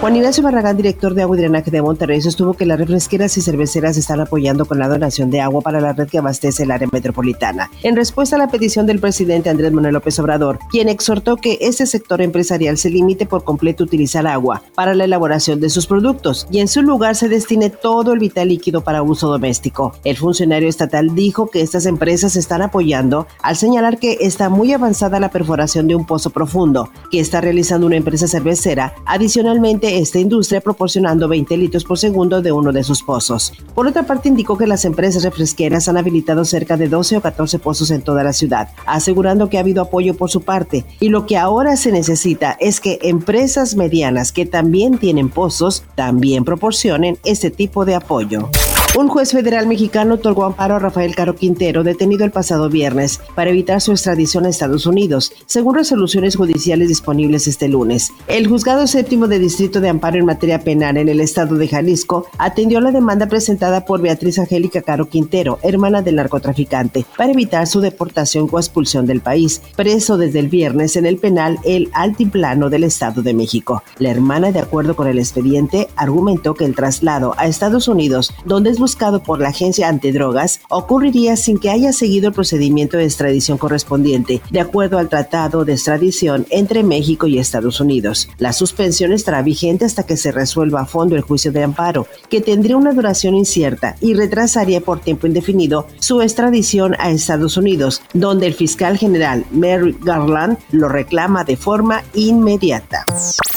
Juan Ignacio Barragán, director de Agua y Drenaje de Monterrey, sostuvo que las refresqueras y cerveceras están apoyando con la donación de agua para la red que abastece el área metropolitana. En respuesta a la petición del presidente Andrés Manuel López Obrador, quien exhortó que ese sector empresarial se limite por completo a utilizar agua para la elaboración de sus productos y en su lugar se destine todo el vital líquido para uso doméstico. El funcionario estatal dijo que estas empresas están apoyando al señalar que está muy avanzada la perforación de un pozo profundo que está realizando una empresa cervecera. Adicionalmente, esta industria proporcionando 20 litros por segundo de uno de sus pozos. Por otra parte, indicó que las empresas refresqueras han habilitado cerca de 12 o 14 pozos en toda la ciudad, asegurando que ha habido apoyo por su parte y lo que ahora se necesita es que empresas medianas que también tienen pozos también proporcionen este tipo de apoyo. Un juez federal mexicano otorgó amparo a Rafael Caro Quintero, detenido el pasado viernes, para evitar su extradición a Estados Unidos, según resoluciones judiciales disponibles este lunes. El juzgado séptimo de Distrito de Amparo en materia penal en el estado de Jalisco atendió la demanda presentada por Beatriz Angélica Caro Quintero, hermana del narcotraficante, para evitar su deportación o expulsión del país, preso desde el viernes en el penal El Altiplano del Estado de México. La hermana, de acuerdo con el expediente, argumentó que el traslado a Estados Unidos, donde es buscado por la agencia antidrogas ocurriría sin que haya seguido el procedimiento de extradición correspondiente, de acuerdo al Tratado de Extradición entre México y Estados Unidos. La suspensión estará vigente hasta que se resuelva a fondo el juicio de amparo, que tendría una duración incierta y retrasaría por tiempo indefinido su extradición a Estados Unidos, donde el fiscal general Mary Garland lo reclama de forma inmediata.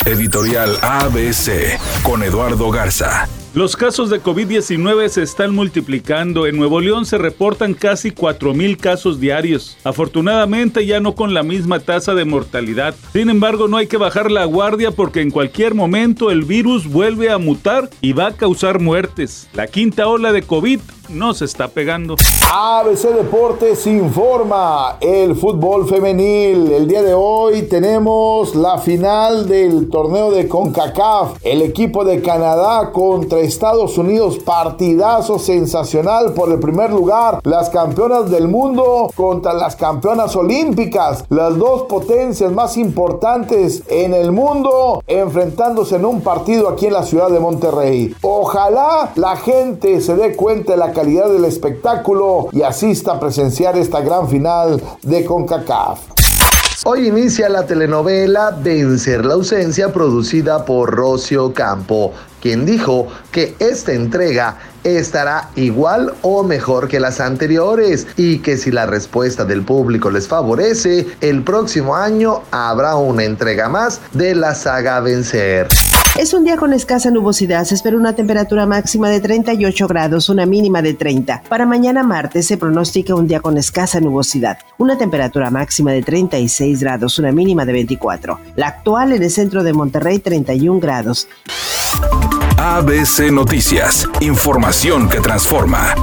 Editorial ABC con Eduardo Garza. Los casos de COVID-19 se están multiplicando. En Nuevo León se reportan casi 4.000 casos diarios. Afortunadamente ya no con la misma tasa de mortalidad. Sin embargo, no hay que bajar la guardia porque en cualquier momento el virus vuelve a mutar y va a causar muertes. La quinta ola de COVID no se está pegando. ABC Deportes informa el fútbol femenil. El día de hoy tenemos la final del torneo de CONCACAF. El equipo de Canadá contra Estados Unidos. Partidazo sensacional por el primer lugar. Las campeonas del mundo contra las campeonas olímpicas. Las dos potencias más importantes en el mundo enfrentándose en un partido aquí en la ciudad de Monterrey. Ojalá la gente se dé cuenta de la calidad del espectáculo y asista a presenciar esta gran final de CONCACAF. Hoy inicia la telenovela Vencer la ausencia producida por Rocio Campo, quien dijo que esta entrega estará igual o mejor que las anteriores y que si la respuesta del público les favorece, el próximo año habrá una entrega más de la saga Vencer. Es un día con escasa nubosidad. Se espera una temperatura máxima de 38 grados, una mínima de 30. Para mañana martes se pronostica un día con escasa nubosidad. Una temperatura máxima de 36 grados, una mínima de 24. La actual en el centro de Monterrey, 31 grados. ABC Noticias. Información que transforma.